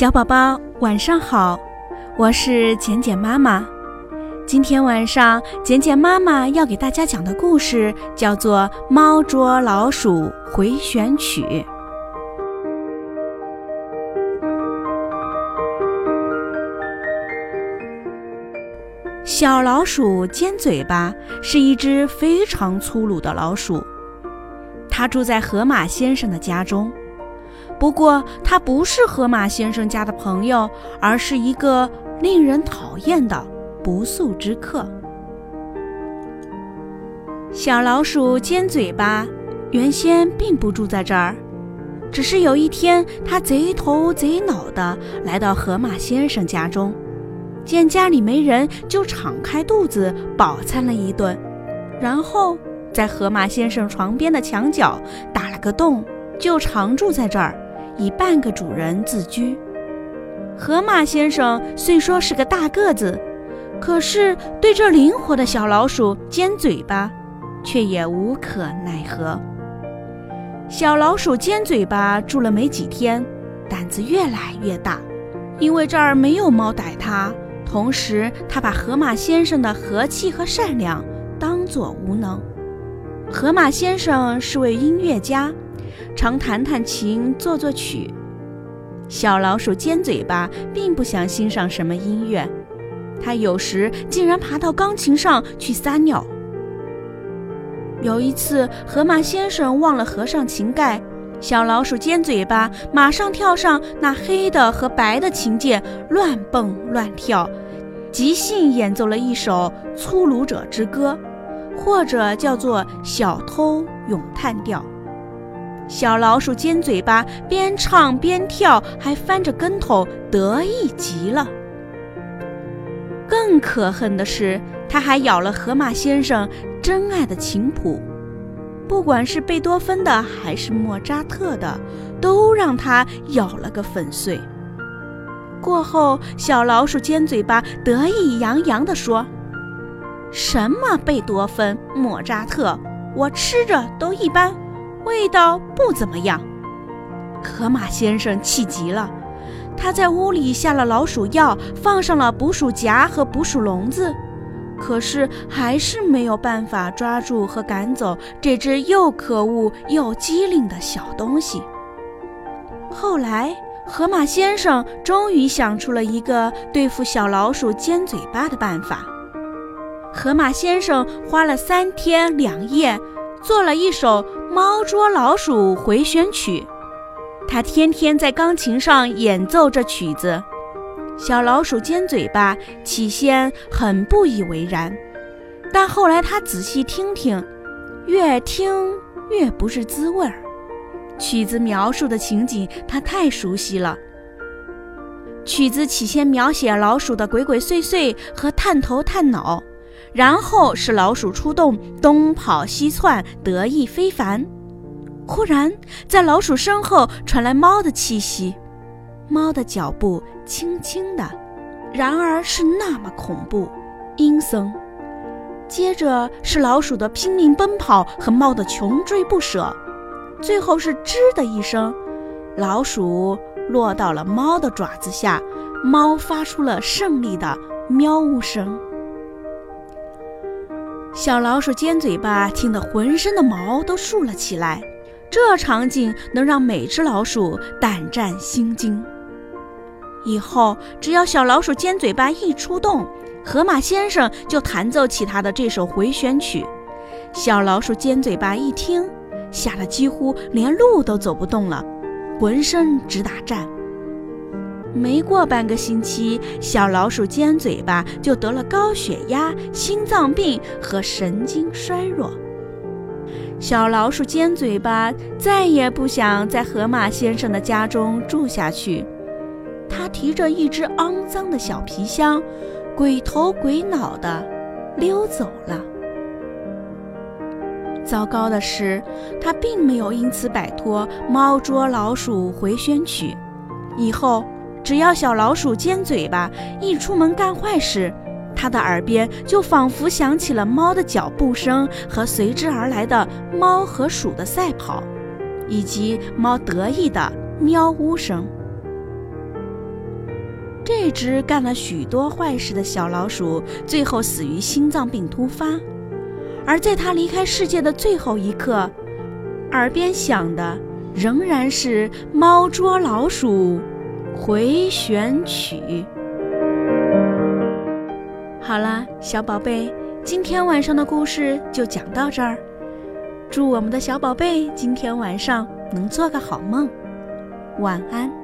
小宝宝晚上好，我是简简妈妈。今天晚上，简简妈妈要给大家讲的故事叫做《猫捉老鼠回旋曲》。小老鼠尖嘴巴是一只非常粗鲁的老鼠，它住在河马先生的家中。不过，他不是河马先生家的朋友，而是一个令人讨厌的不速之客。小老鼠尖嘴巴原先并不住在这儿，只是有一天，它贼头贼脑地来到河马先生家中，见家里没人，就敞开肚子饱餐了一顿，然后在河马先生床边的墙角打了个洞，就常住在这儿。以半个主人自居。河马先生虽说是个大个子，可是对这灵活的小老鼠尖嘴巴，却也无可奈何。小老鼠尖嘴巴住了没几天，胆子越来越大，因为这儿没有猫逮它，同时他把河马先生的和气和善良当作无能。河马先生是位音乐家。常弹弹琴，作作曲。小老鼠尖嘴巴并不想欣赏什么音乐，它有时竟然爬到钢琴上去撒尿。有一次，河马先生忘了合上琴盖，小老鼠尖嘴巴马上跳上那黑的和白的琴键，乱蹦乱跳，即兴演奏了一首《粗鲁者之歌》，或者叫做《小偷咏叹调》。小老鼠尖嘴巴边唱边跳，还翻着跟头，得意极了。更可恨的是，它还咬了河马先生珍爱的琴谱，不管是贝多芬的还是莫扎特的，都让它咬了个粉碎。过后，小老鼠尖嘴巴得意洋洋地说：“什么贝多芬、莫扎特，我吃着都一般。”味道不怎么样，河马先生气极了，他在屋里下了老鼠药，放上了捕鼠夹和捕鼠笼子，可是还是没有办法抓住和赶走这只又可恶又机灵的小东西。后来，河马先生终于想出了一个对付小老鼠尖嘴巴的办法。河马先生花了三天两夜，做了一首。猫捉老鼠回旋曲，他天天在钢琴上演奏着曲子。小老鼠尖嘴巴起先很不以为然，但后来他仔细听听，越听越不是滋味儿。曲子描述的情景他太熟悉了。曲子起先描写老鼠的鬼鬼祟祟和探头探脑。然后是老鼠出动，东跑西窜，得意非凡。忽然，在老鼠身后传来猫的气息，猫的脚步轻轻的，然而是那么恐怖、阴森。接着是老鼠的拼命奔跑和猫的穷追不舍，最后是吱的一声，老鼠落到了猫的爪子下，猫发出了胜利的喵呜声。小老鼠尖嘴巴听得浑身的毛都竖了起来，这场景能让每只老鼠胆战心惊。以后只要小老鼠尖嘴巴一出动，河马先生就弹奏起他的这首回旋曲。小老鼠尖嘴巴一听，吓得几乎连路都走不动了，浑身直打颤。没过半个星期，小老鼠尖嘴巴就得了高血压、心脏病和神经衰弱。小老鼠尖嘴巴再也不想在河马先生的家中住下去，他提着一只肮脏的小皮箱，鬼头鬼脑的溜走了。糟糕的是，他并没有因此摆脱猫捉老鼠回旋曲，以后。只要小老鼠尖嘴巴一出门干坏事，它的耳边就仿佛响起了猫的脚步声和随之而来的猫和鼠的赛跑，以及猫得意的喵呜声。这只干了许多坏事的小老鼠，最后死于心脏病突发。而在它离开世界的最后一刻，耳边响的仍然是《猫捉老鼠回旋曲》。好了，小宝贝，今天晚上的故事就讲到这儿。祝我们的小宝贝今天晚上能做个好梦，晚安。